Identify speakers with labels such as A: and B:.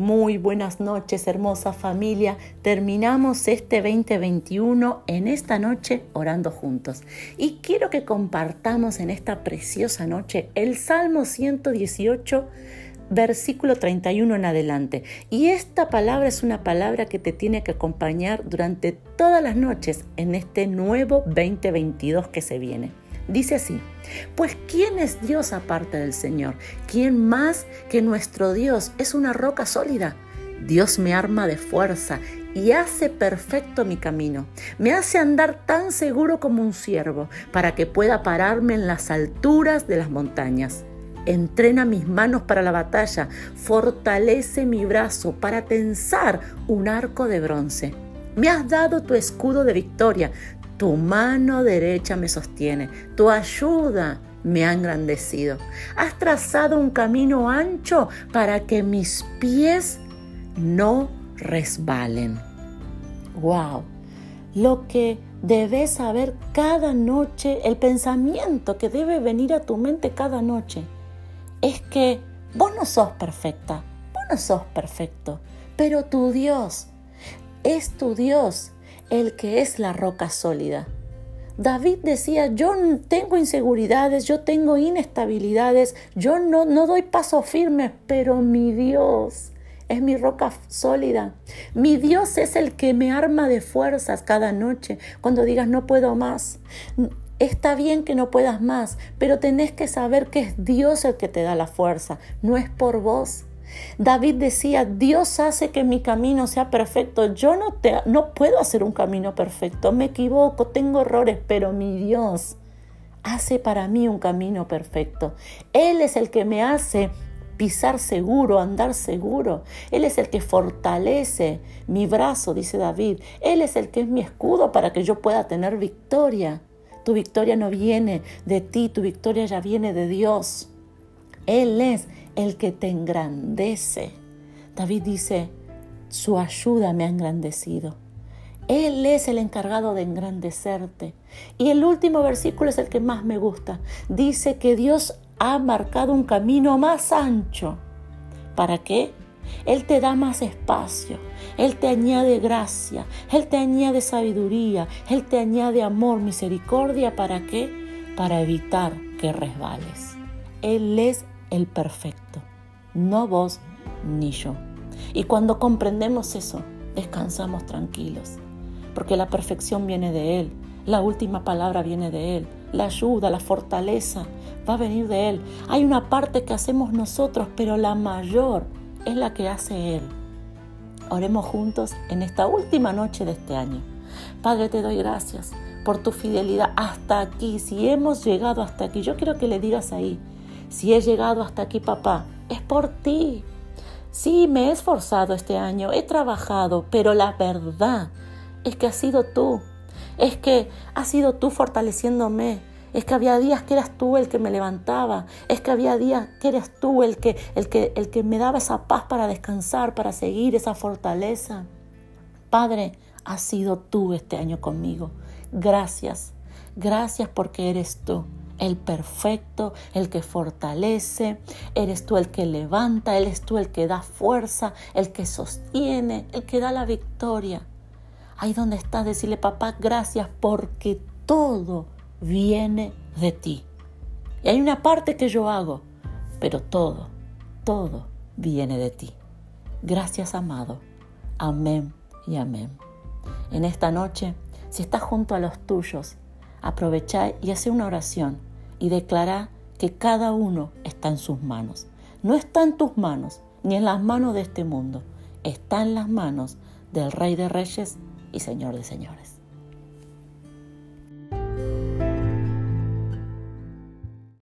A: Muy buenas noches, hermosa familia. Terminamos este 2021 en esta noche orando juntos. Y quiero que compartamos en esta preciosa noche el Salmo 118, versículo 31 en adelante. Y esta palabra es una palabra que te tiene que acompañar durante todas las noches en este nuevo 2022 que se viene. Dice así, pues ¿quién es Dios aparte del Señor? ¿Quién más que nuestro Dios es una roca sólida? Dios me arma de fuerza y hace perfecto mi camino. Me hace andar tan seguro como un ciervo para que pueda pararme en las alturas de las montañas. Entrena mis manos para la batalla, fortalece mi brazo para tensar un arco de bronce. Me has dado tu escudo de victoria, tu mano derecha me sostiene, tu ayuda me ha engrandecido. Has trazado un camino ancho para que mis pies no resbalen. Wow, lo que debes saber cada noche, el pensamiento que debe venir a tu mente cada noche, es que vos no sos perfecta, vos no sos perfecto, pero tu Dios es tu Dios el que es la roca sólida. David decía, yo tengo inseguridades, yo tengo inestabilidades, yo no, no doy paso firme, pero mi Dios es mi roca sólida. Mi Dios es el que me arma de fuerzas cada noche cuando digas no puedo más. Está bien que no puedas más, pero tenés que saber que es Dios el que te da la fuerza, no es por vos. David decía, Dios hace que mi camino sea perfecto. Yo no, te, no puedo hacer un camino perfecto, me equivoco, tengo errores, pero mi Dios hace para mí un camino perfecto. Él es el que me hace pisar seguro, andar seguro. Él es el que fortalece mi brazo, dice David. Él es el que es mi escudo para que yo pueda tener victoria. Tu victoria no viene de ti, tu victoria ya viene de Dios. Él es el que te engrandece. David dice, su ayuda me ha engrandecido. Él es el encargado de engrandecerte. Y el último versículo es el que más me gusta. Dice que Dios ha marcado un camino más ancho. ¿Para qué? Él te da más espacio, Él te añade gracia, Él te añade sabiduría, Él te añade amor, misericordia. ¿Para qué? Para evitar que resbales. Él es el perfecto, no vos ni yo. Y cuando comprendemos eso, descansamos tranquilos, porque la perfección viene de Él, la última palabra viene de Él, la ayuda, la fortaleza va a venir de Él. Hay una parte que hacemos nosotros, pero la mayor es la que hace Él. Oremos juntos en esta última noche de este año. Padre, te doy gracias por tu fidelidad hasta aquí. Si hemos llegado hasta aquí, yo quiero que le digas ahí, si he llegado hasta aquí, papá, es por ti. Sí, me he esforzado este año, he trabajado, pero la verdad es que has sido tú. Es que has sido tú fortaleciéndome. Es que había días que eras tú el que me levantaba. Es que había días que eras tú el que, el que, el que me daba esa paz para descansar, para seguir esa fortaleza. Padre, has sido tú este año conmigo. Gracias. Gracias porque eres tú el perfecto, el que fortalece, eres tú el que levanta, eres tú el que da fuerza, el que sostiene, el que da la victoria. Ahí donde estás, decirle, papá, gracias porque todo viene de ti. Y hay una parte que yo hago, pero todo, todo viene de ti. Gracias, amado. Amén y amén. En esta noche, si estás junto a los tuyos, aprovecha y hace una oración y declara que cada uno está en sus manos. No está en tus manos, ni en las manos de este mundo, está en las manos del Rey de Reyes y Señor de Señores.